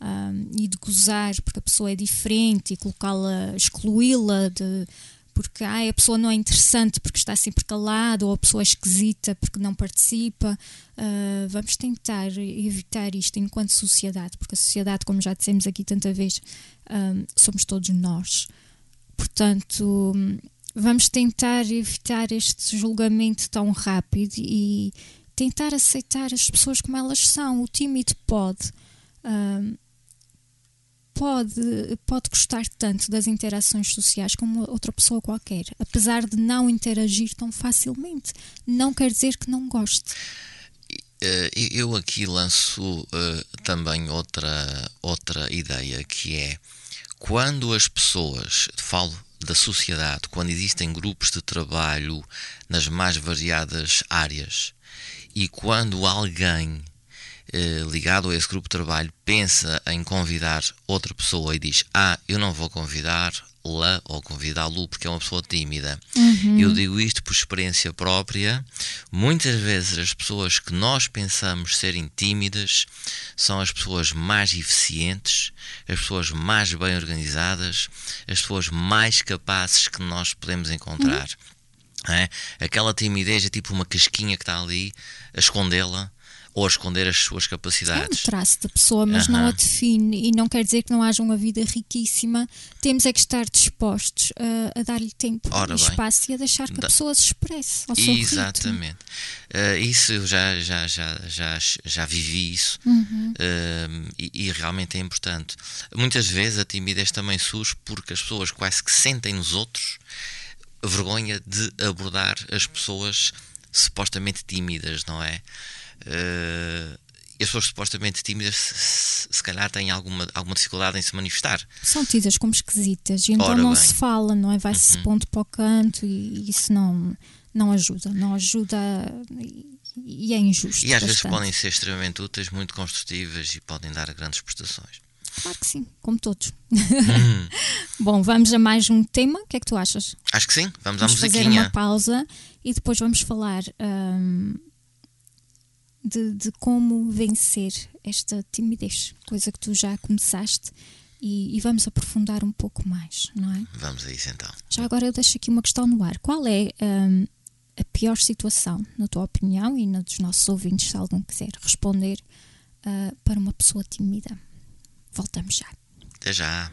S1: ah, e de gozar porque a pessoa é diferente e colocá-la, excluí-la de porque ai, a pessoa não é interessante porque está sempre calada ou a pessoa é esquisita porque não participa. Ah, vamos tentar evitar isto enquanto sociedade, porque a sociedade, como já dissemos aqui tanta vez, ah, somos todos nós. Portanto, vamos tentar evitar este julgamento tão rápido e tentar aceitar as pessoas como elas são. O tímido pode. ah, pode, pode gostar tanto das interações sociais como outra pessoa qualquer, apesar de não interagir tão facilmente. Não quer dizer que não goste.
S2: Eh, eu aqui lanço eh, também outra, outra ideia que é quando as pessoas, falo da sociedade, quando existem grupos de trabalho nas mais variadas áreas e quando alguém eh, ligado a esse grupo de trabalho pensa em convidar outra pessoa e diz: Ah, eu não vou convidar-la ou convidá-lo porque é uma pessoa tímida. Eu digo isto por experiência própria. Muitas vezes as pessoas que nós pensamos serem tímidas são as pessoas mais eficientes, as pessoas mais bem organizadas, as pessoas mais capazes que nós podemos encontrar. não é? Aquela timidez é tipo uma casquinha que está ali a escondê-la ou a esconder as suas
S1: É um
S2: capacidades.
S1: traço da pessoa, mas não a define e não quer dizer que não haja uma vida riquíssima. Temos é que estar dispostos a, a dar-lhe tempo
S2: Ora
S1: e
S2: bem.
S1: espaço e a deixar que a pessoa se expresse ao seu.
S2: Exatamente. Eh, isso eu já, já, já, já, já vivi isso
S1: Uhum.
S2: eh, e, e realmente é importante. Muitas vezes a timidez também surge porque as pessoas quase que sentem nos outros a vergonha de abordar as pessoas supostamente tímidas, não é? E as pessoas supostamente tímidas se, se- calhar têm alguma, alguma dificuldade em se manifestar.
S1: São tidas como esquisitas e então
S2: Ora
S1: não
S2: bem. Uhum.
S1: se fala, não é? Vai-se pondo para o canto e isso não, não ajuda. Não ajuda e, e é injusto.
S2: E às vezes
S1: bastante.
S2: podem ser extremamente úteis, muito construtivas e podem dar grandes prestações.
S1: Claro que sim, como todos.
S2: Hum.
S1: Bom, vamos a mais um tema. O que é que tu achas?
S2: Acho que sim, vamos à
S1: Vamos fazer
S2: musiquinha.
S1: uma pausa e depois vamos falar hum, de, de como vencer esta timidez, coisa que tu já começaste, e, e vamos aprofundar um pouco mais, não é?
S2: Vamos a isso então.
S1: Já agora eu deixo aqui uma questão no ar. Qual é hum, a pior situação, na tua opinião, e na dos nossos ouvintes, se algum quiser responder, ah, para uma pessoa tímida? Voltamos já.
S2: Até já.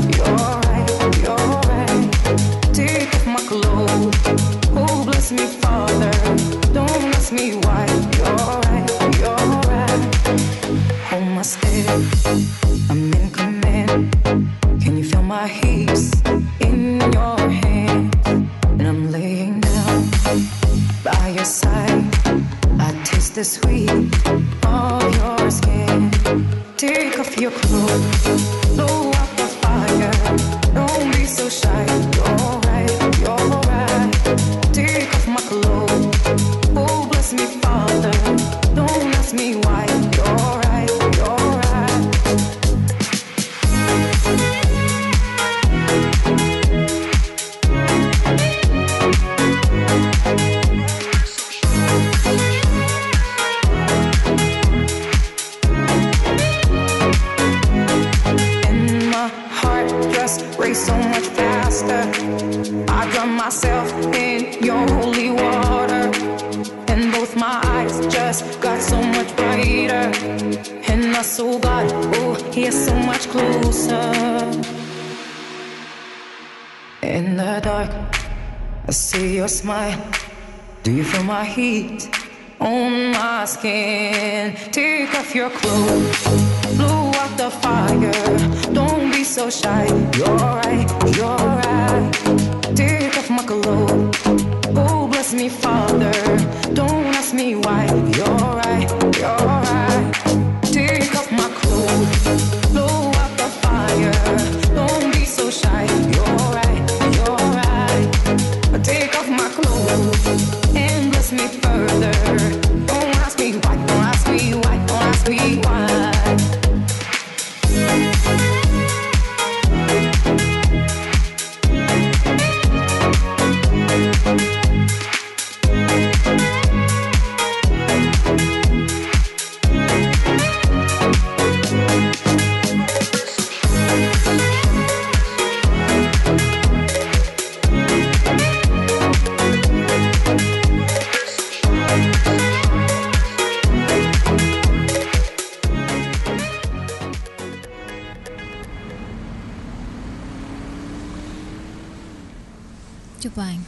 S4: Oh, me, Father. Don't me. You're right, you're right. Hold my step. I'm in command. Can you feel my in your? And I'm laying down by your side. I taste the sweet me why. Heat on my skin? Take off your clothes, blow out the fire. Don't be so shy.
S1: Muito bem.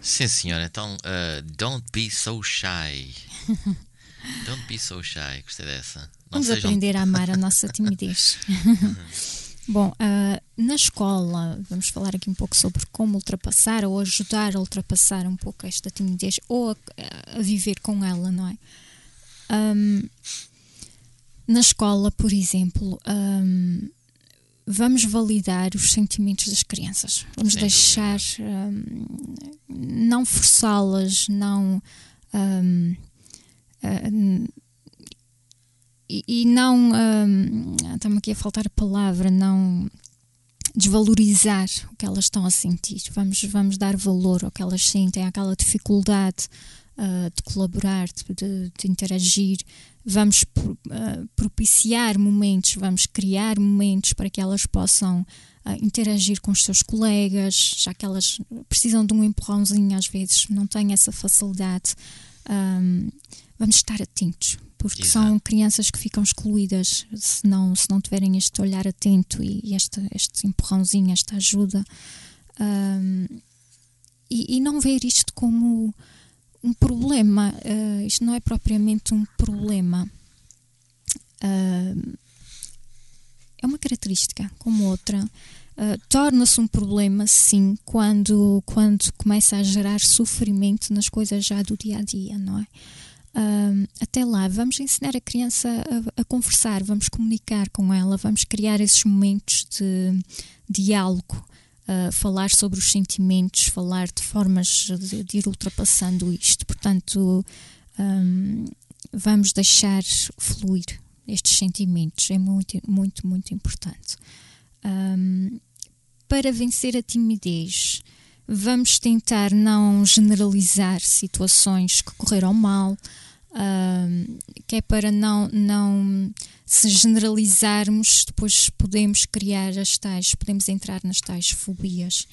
S2: Sim, senhora. Então, uh, don't be so shy. Don't be so shy. Gostei dessa. Não
S1: Vamos
S2: sejam
S1: aprender a amar a nossa timidez. Bom, ah, na escola, vamos falar aqui um pouco sobre como ultrapassar ou ajudar a ultrapassar um pouco esta timidez ou a, a viver com ela, não é? Ahm, na escola, por exemplo, ahm, vamos validar os sentimentos das crianças. Vamos
S2: Sem
S1: deixar, hum, não forçá-las, não. hum, hum, e, e não. hum, Está-me aqui a faltar a palavra, não desvalorizar o que elas estão a sentir. Vamos, vamos dar valor ao que elas sentem, àquela dificuldade ah, de colaborar, de, de- de interagir. Vamos ah, propiciar momentos, vamos criar momentos para que elas possam ah, interagir com os seus colegas, já que elas precisam de um empurrãozinho às vezes, não têm essa facilidade. Ahm, vamos estar atentos, porque
S2: Exato.
S1: são crianças que ficam excluídas se não, se não tiverem este olhar atento e, e este, este empurrãozinho, esta ajuda. Ahm, e, e não ver isto como um problema. ah, isto não é propriamente um problema. Ah, é uma característica como outra. Ah, Torna-se um problema, sim, quando, quando começa a gerar sofrimento nas coisas já do dia a dia, não é? Ahm, até lá, vamos ensinar a criança a, a conversar, vamos comunicar com ela, vamos criar esses momentos de diálogo, ah, falar sobre os sentimentos, falar de formas de, de ir ultrapassando isto. Portanto, ahm, vamos deixar fluir estes sentimentos, é muito, muito, muito importante. Ahm, para vencer a timidez, vamos tentar não generalizar situações que correram mal, ahm, que é para não, não se generalizarmos, depois podemos criar as tais, podemos entrar nas tais fobias,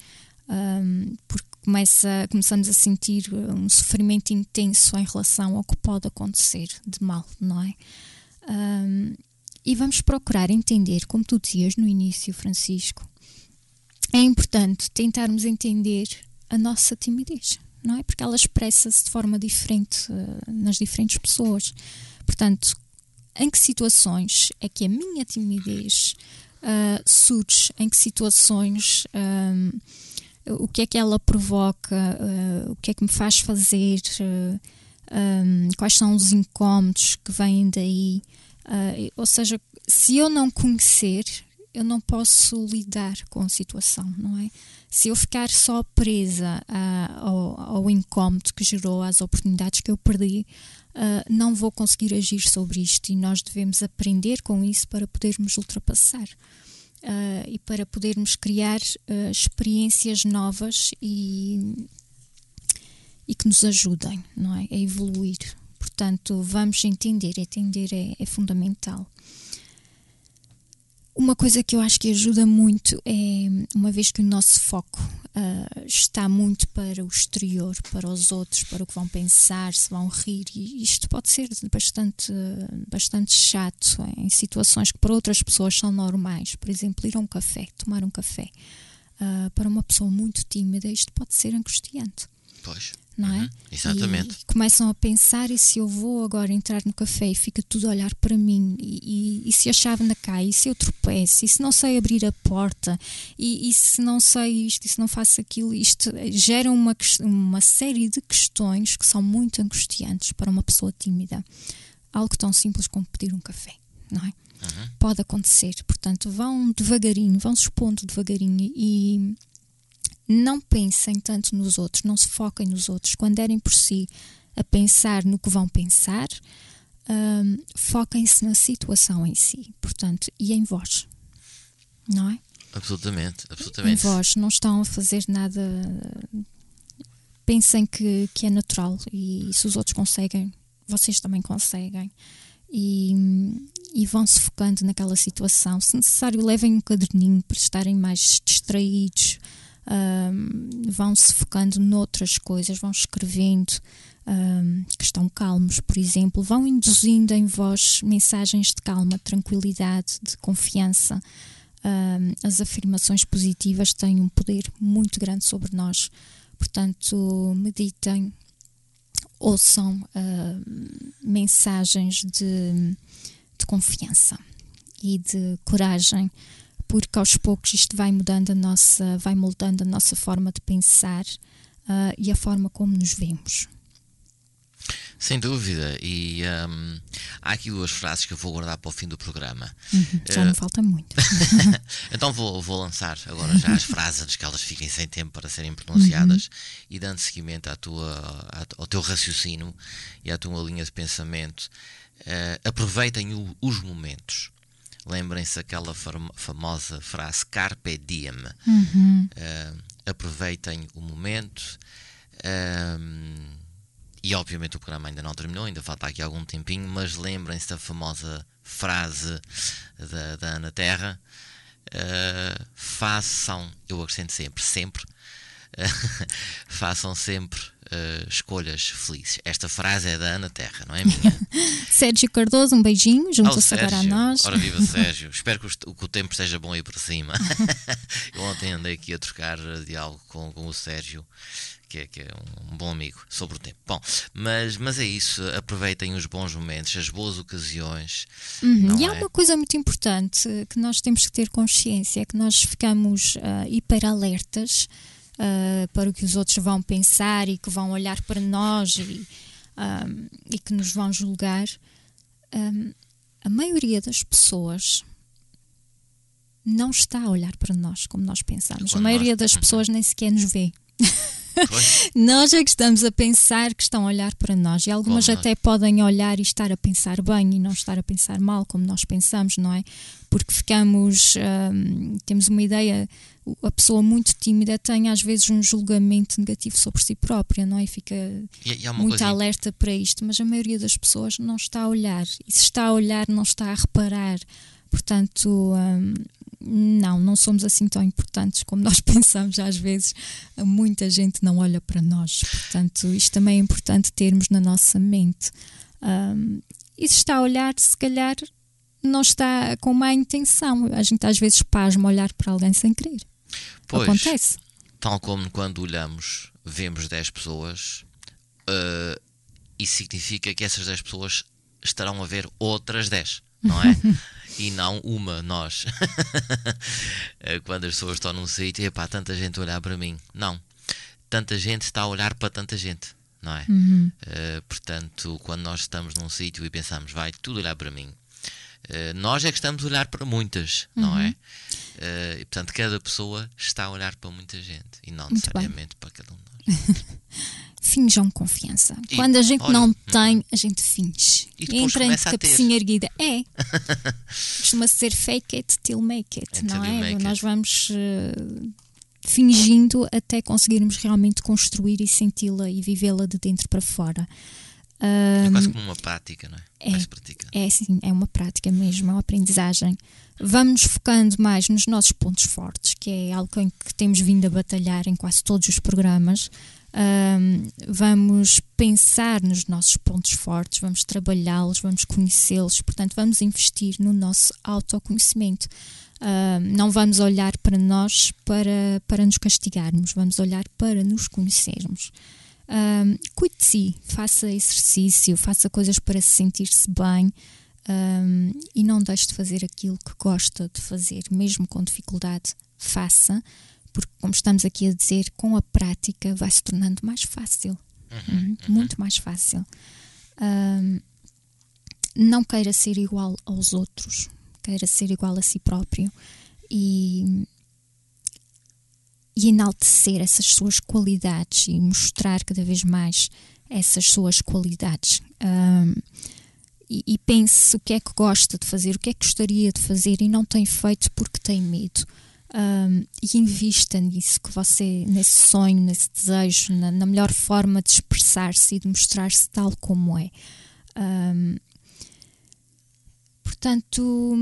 S1: porque começa, começamos a sentir um sofrimento intenso em relação ao que pode acontecer de mal, não é? E vamos procurar entender, como tu dizias no início, Francisco, é importante tentarmos entender a nossa timidez, não é? Porque ela expressa-se de forma diferente eh, nas diferentes pessoas. Portanto, em que situações é que a minha timidez ah, surge? Em que situações ahm, o que é que ela provoca? ah, o que é que me faz fazer? ah, ahm, quais são os incómodos que vêm daí? Ou seja, se eu não conhecer, eu não posso lidar com a situação, não é? Se eu ficar só presa ah, ao, ao incómodo que gerou, às oportunidades que eu perdi, ah, não vou conseguir agir sobre isto e nós devemos aprender com isso para podermos ultrapassar ah, e para podermos criar ah, experiências novas e, e que nos ajudem, não é? A evoluir. Portanto, vamos entender, entender é, é fundamental. Uma coisa que eu acho que ajuda muito é, uma vez que o nosso foco ah, está muito para o exterior, para os outros, para o que vão pensar, se vão rir, e isto pode ser bastante, bastante chato em situações que para outras pessoas são normais. Por exemplo, ir a um café, tomar um café. Ah, para uma pessoa muito tímida, isto pode ser angustiante
S2: Pois.
S1: não é?
S2: Uhum, exatamente.
S1: E começam a pensar: e se eu vou agora entrar no café e fica tudo a olhar para mim? E, e- e se a chávena cai? E se eu tropeço? E se não sei abrir a porta? E, e se não sei isto? E se não faço aquilo? Isto gera uma, uma série de questões que são muito angustiantes para uma pessoa tímida. Algo tão simples como pedir um café, não é? Pode acontecer. Portanto, vão devagarinho, vão se expondo devagarinho e não pensem tanto nos outros, não se foquem nos outros. Quando derem por si a pensar no que vão pensar, hum, foquem-se na situação em si, portanto, e em vós, não é?
S2: Absolutamente,
S1: Em
S2: absolutamente.
S1: vós, não estão a fazer nada. Pensem que, que é natural e se os outros conseguem, vocês também conseguem. E, e vão se focando naquela situação. Se necessário, levem um caderninho para estarem mais distraídos. Hum, vão se focando noutras coisas, vão escrevendo hum, que estão calmos, por exemplo, vão induzindo em vós mensagens de calma, de tranquilidade, de confiança. Hum, as afirmações positivas têm um poder muito grande sobre nós, portanto, meditem, ouçam hum, mensagens de, de confiança e de coragem porque aos poucos isto vai mudando a nossa, vai moldando a nossa forma de pensar ah, e a forma como nos vemos.
S2: Sem dúvida, e hum, há aqui duas frases que eu vou guardar para o fim do programa.
S1: Já não falta muito.
S2: Então vou, vou lançar agora já as frases antes que elas fiquem sem tempo para serem pronunciadas e dando seguimento à tua, ao teu raciocínio e à tua linha de pensamento. eh, aproveitem o- os momentos. Lembrem-se daquela fam- famosa frase Carpe Diem. Eh, aproveitem o momento. ehm, e obviamente o programa ainda não terminou, ainda falta aqui algum tempinho, mas lembrem-se da famosa frase da, da Ana Terra. Uh, façam, eu acrescento sempre, sempre, uh, façam sempre uh, escolhas felizes. Esta frase é da Ana Terra, não é minha?
S1: Sérgio Cardoso, um beijinho,
S2: Ao
S1: junta-se agora a nós.
S2: Ora viva Sérgio, espero que, os- que o tempo esteja bom aí por cima. eu ontem andei aqui a trocar uh, diálogo com, com o Sérgio, que é, que é um, bom amigo, sobre o tempo. Bom, mas, mas é isso, aproveitem os bons momentos, as boas ocasiões.
S1: Uhum, E há
S2: é?
S1: uma coisa muito importante eh, que nós temos que ter consciência, é que nós ficamos ah, hiperalertas ah, para o que os outros vão pensar e que vão olhar para nós e, ah, e que nos vão julgar. Ah, a maioria das pessoas não está a olhar para nós como nós pensamos.
S2: Quando
S1: a maioria
S2: nós-
S1: das pessoas nem sequer nos vê. Nós é que estamos a pensar que estão a olhar para nós. E algumas até podem olhar e estar a pensar bem e não estar a pensar mal, como nós pensamos, não é? Porque ficamos. hum, temos uma ideia. A pessoa muito tímida tem às vezes um julgamento negativo sobre si própria, não é? E fica
S2: e, e
S1: muito
S2: coisa
S1: alerta para isto, mas a maioria das pessoas não está a olhar. E se está a olhar, não está a reparar. Portanto, hum, não, não somos assim tão importantes como nós pensamos às vezes. Muita gente não olha para nós. Portanto, isto também é importante termos na nossa mente. Hum, e se está a olhar, se calhar não está com má intenção. A gente às vezes pasma olhar para alguém sem querer.
S2: Pois,
S1: Acontece.
S2: tal como quando olhamos, vemos 10 pessoas, eh, isso significa que essas 10 pessoas estarão a ver outras 10, não é? e não uma, nós. Eh, quando as pessoas estão num sítio, epá, tanta gente a olhar para mim. Não. Tanta gente está a olhar para tanta gente, não é? Eh, portanto, quando nós estamos num sítio e pensamos, vai tudo olhar para mim, eh, nós é que estamos a olhar para muitas, não é? Eh, e portanto, cada pessoa está a olhar para muita gente e não
S1: Muito bem.
S2: necessariamente para cada um de nós.
S1: Finjam confiança.
S2: E,
S1: Quando a gente
S2: olha,
S1: não
S2: hum.
S1: tem, a gente finge.
S2: E
S1: Entra
S2: ter.
S1: cabecinha erguida. É. Costuma ser fake it till make it,
S2: Until
S1: não é? Nós
S2: it.
S1: vamos eh, fingindo até conseguirmos realmente construir e senti-la e vivê-la de dentro para fora.
S2: É
S1: Ahm,
S2: quase como uma prática, não é?
S1: é.
S2: Vai-se praticando.
S1: é sim, é uma prática mesmo, é uma aprendizagem. Vamos focando mais nos nossos pontos fortes, que é algo em que temos vindo a batalhar em quase todos os programas. Ahm, vamos pensar nos nossos pontos fortes, vamos trabalhá-los, vamos conhecê-los, portanto, vamos investir no nosso autoconhecimento. Ahm, não vamos olhar para nós para, para nos castigarmos, vamos olhar para nos conhecermos. Um, cuide de si, faça exercício, faça coisas para se sentir-se bem um, e não deixe de fazer aquilo que gosta de fazer, mesmo com dificuldade, faça, porque, como estamos aqui a dizer, com a prática vai se tornando mais fácil, Uhum, muito mais fácil. Um, não queira ser igual aos outros, queira ser igual a si próprio e e enaltecer essas suas qualidades e mostrar cada vez mais essas suas qualidades. Ahm, e, e pense o que é que gosta de fazer, o que é que gostaria de fazer e não tem feito porque tem medo. Ahm, e invista nisso, que você, nesse sonho, nesse desejo, na, na melhor forma de expressar-se e de mostrar-se tal como é. Ahm, portanto,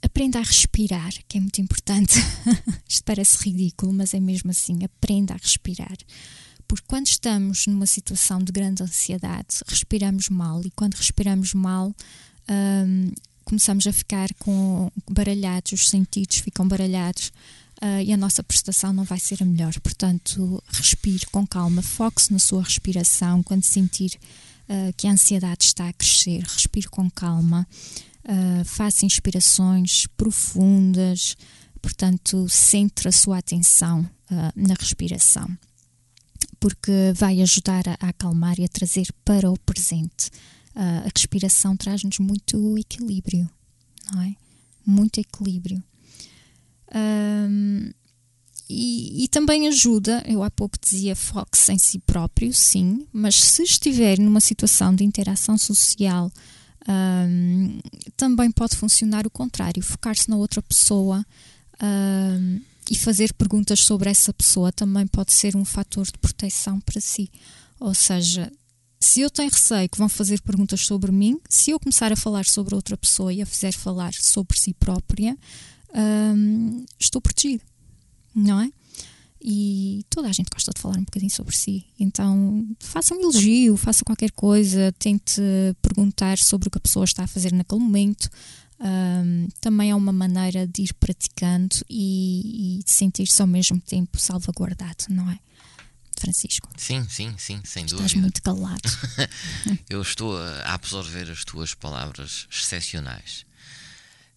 S1: aprenda a respirar, que é muito importante. Isto parece ridículo, mas é mesmo assim. Aprenda a respirar. Porque quando estamos numa situação de grande ansiedade, respiramos mal e quando respiramos mal, hum, começamos a ficar com baralhados, os sentidos ficam baralhados ah, e a nossa prestação não vai ser a melhor. Portanto, respire com calma, foque-se na sua respiração. Quando sentir ah, que a ansiedade está a crescer, respire com calma. Uh, faça inspirações profundas, portanto, centre a sua atenção uh, na respiração. porque vai ajudar a, a acalmar e a trazer para o presente. A respiração traz-nos muito equilíbrio, não é? Muito equilíbrio. Ahm, e, e também ajuda, eu há pouco dizia foque-se em si próprio, sim, mas se estiver numa situação de interação social, ahm, também pode funcionar o contrário, focar-se na outra pessoa ahm, e fazer perguntas sobre essa pessoa também pode ser um fator de proteção para si. Ou seja, se eu tenho receio que vão fazer perguntas sobre mim, se eu começar a falar sobre outra pessoa e a fizer falar sobre si própria, ahm, estou protegido não é? E toda a gente gosta de falar um bocadinho sobre si. Então, faça um elogio, faça qualquer coisa, tente perguntar sobre o que a pessoa está a fazer naquele momento. Ahm, também é uma maneira de ir praticando e, e sentir-se ao mesmo tempo salvaguardado, não é? Francisco,
S2: Sim, sim, sim, sem
S1: estás
S2: dúvida.
S1: muito calado.
S2: Eu estou a absorver as tuas palavras excepcionais.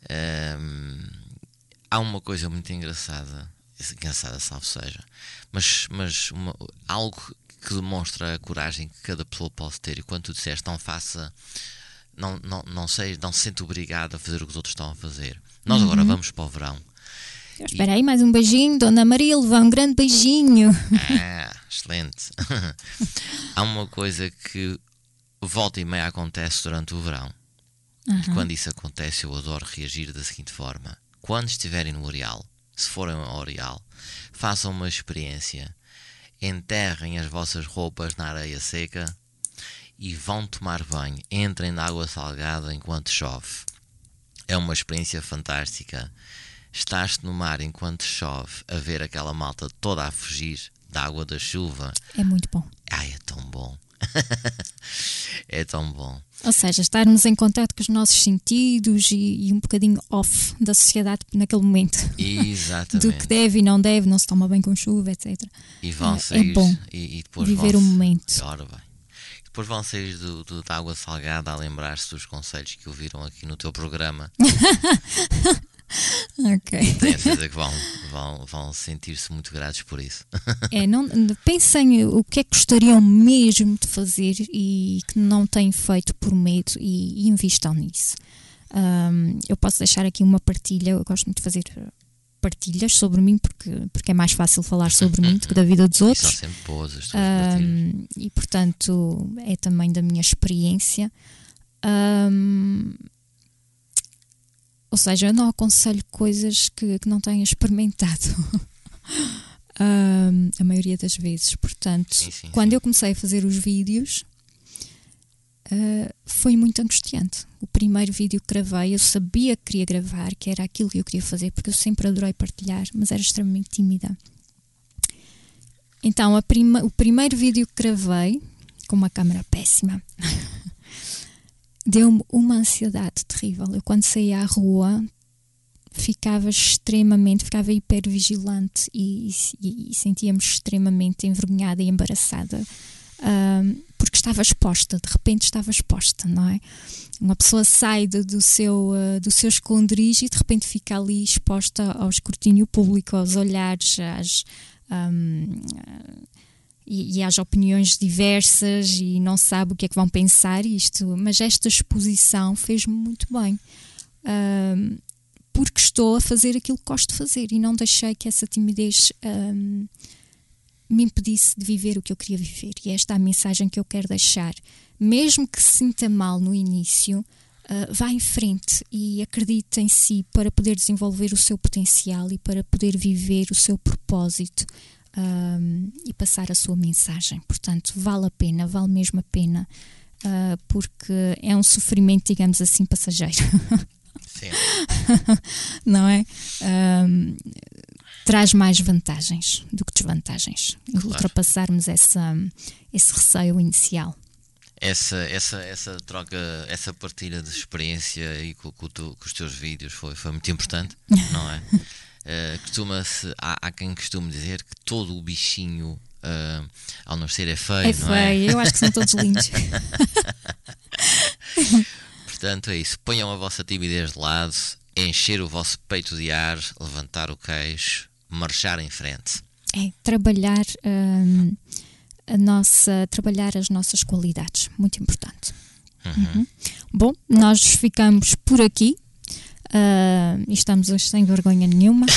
S2: Ahm, há uma coisa muito engraçada, engraçada, salvo seja, mas, mas uma- algo que demonstra a coragem que cada pessoa pode ter. E quando tu disseste, não faça, não, não, não, sei, não se sente obrigado a fazer o que os outros estão a fazer. Nós agora vamos para o verão.
S1: Espera aí, mais um beijinho, Dona Maria, levar um grande beijinho.
S2: Ah, excelente. Há uma coisa que volta e meia acontece durante o verão. E quando isso acontece, eu adoro reagir da seguinte forma: quando estiverem no Areal, se forem ao Areal, façam uma experiência, enterrem as vossas roupas na areia seca e vão tomar banho. Entrem na água salgada enquanto chove. É uma experiência fantástica. Estás no mar enquanto chove, a ver aquela malta toda a fugir da água da chuva.
S1: É muito bom.
S2: Ai, é tão bom. é tão bom.
S1: Ou seja, estarmos em contato com os nossos sentidos e, e um bocadinho off da sociedade naquele momento.
S2: Exatamente.
S1: Do que deve e não deve, não se toma bem com chuva, etc.
S2: E vão
S1: É- é
S2: sair
S1: bom
S2: e, e depois
S1: viver
S2: vão
S1: o momento.
S2: Ora bem. Depois vão sair do, do- da água salgada a lembrar-se dos conselhos que ouviram aqui no teu programa.
S1: Ok.
S2: Tenho a certeza que vão, vão, vão sentir-se muito gratos por isso.
S1: É, não, pensem o que é que gostariam mesmo de fazer e que não têm feito por medo e, e invistam nisso. Ahm, eu posso deixar aqui uma partilha, eu gosto muito de fazer partilhas sobre mim porque, porque é mais fácil falar sobre mim do que da vida dos
S2: E são
S1: outros.
S2: sempre boas as tuas.
S1: Ahm, e portanto é também da minha experiência. Ahm, ou seja, eu não aconselho coisas que, que não tenha experimentado. Ahm, a maioria das vezes. Portanto,
S2: Sim, sim,
S1: quando
S2: sim.
S1: eu comecei a fazer os vídeos, ah, foi muito angustiante. O primeiro vídeo que gravei, eu sabia que queria gravar, que era aquilo que eu queria fazer, porque eu sempre adorei partilhar, mas era extremamente tímida. Então, a prima- o primeiro vídeo que gravei, com uma câmera péssima, deu-me uma ansiedade terrível. Eu, quando saía à rua, ficava extremamente, ficava hipervigilante e, e, e sentia-me extremamente envergonhada e embaraçada. ahm, porque estava exposta, de repente estava exposta, não é? Uma pessoa sai do, seu, ah, do seu esconderijo e de repente fica ali exposta ao escrutínio público, aos olhares, às, ahm, e, e às opiniões diversas e não sabe o que é que vão pensar isto, mas esta exposição fez-me muito bem. Porque estou a fazer aquilo que gosto de fazer e não deixei que essa timidez me impedisse de viver o que eu queria viver. E esta é a mensagem que eu quero deixar. Mesmo que se sinta mal no início, ah, vá em frente e acredite em si para poder desenvolver o seu potencial e para poder viver o seu propósito ahm, e passar a sua mensagem. Portanto, vale a pena, vale mesmo a pena, ah, porque é um sofrimento, digamos assim, passageiro.
S2: Sim.
S1: não é? Ahm, traz mais vantagens do que desvantagens.
S2: Claro.
S1: Ultrapassarmos essa, esse receio inicial.
S2: Essa, essa, essa troca, essa partilha de experiência aí com, com o teu- com os teus vídeos foi, foi muito importante, não é? Eh, costuma-se, há, há quem costume dizer que todo o bichinho eh, ao nascer é feio,
S1: É
S2: não é?
S1: feio, eu acho que são todos lindos.
S2: Portanto, é isso. Ponham a vossa timidez de lado, encher o vosso peito de ar, levantar o queixo, marchar em frente.
S1: É trabalhar, hum, a nossa, trabalhar as nossas qualidades. Muito importante. Uhum. Bom, nós ficamos por aqui. Ah, e estamos hoje sem vergonha nenhuma.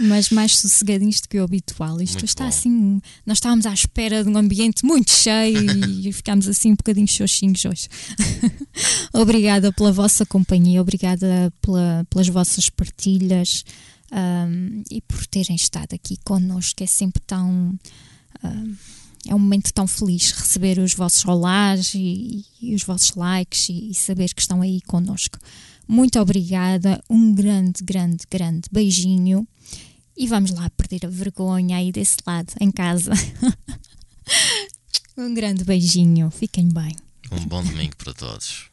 S1: Mas mais sossegadinhos do que o habitual. Isto
S2: Muito
S1: está
S2: bom.
S1: assim. Nós estávamos à espera de um ambiente muito cheio e ficámos assim um bocadinho xoxinhos hoje. obrigada pela vossa companhia, obrigada pela- pelas vossas partilhas ahm, e por terem estado aqui connosco. É sempre tão. ahm, é um momento tão feliz receber os vossos olás e, e os vossos likes e, e saber que estão aí connosco. Muito obrigada, um grande, grande, grande beijinho e vamos lá perder a vergonha aí desse lado, em casa. um grande beijinho, fiquem bem.
S2: Um bom domingo para todos.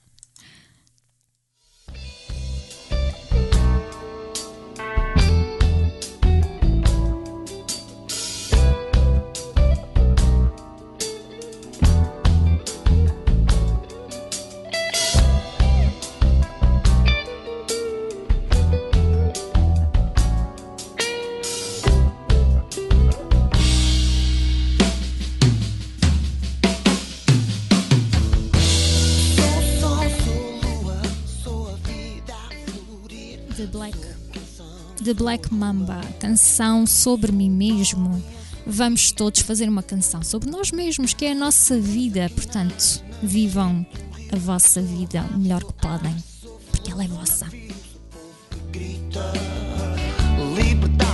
S1: Black, The Black Mamba, canção sobre mim mesmo. Vamos todos fazer uma canção sobre nós mesmos, que é a nossa vida. Portanto, vivam a vossa vida o melhor que podem, porque ela é vossa.
S5: grita liberdade.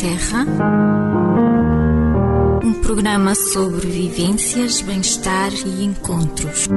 S1: Terra, um programa sobre vivências, bem-estar e encontros.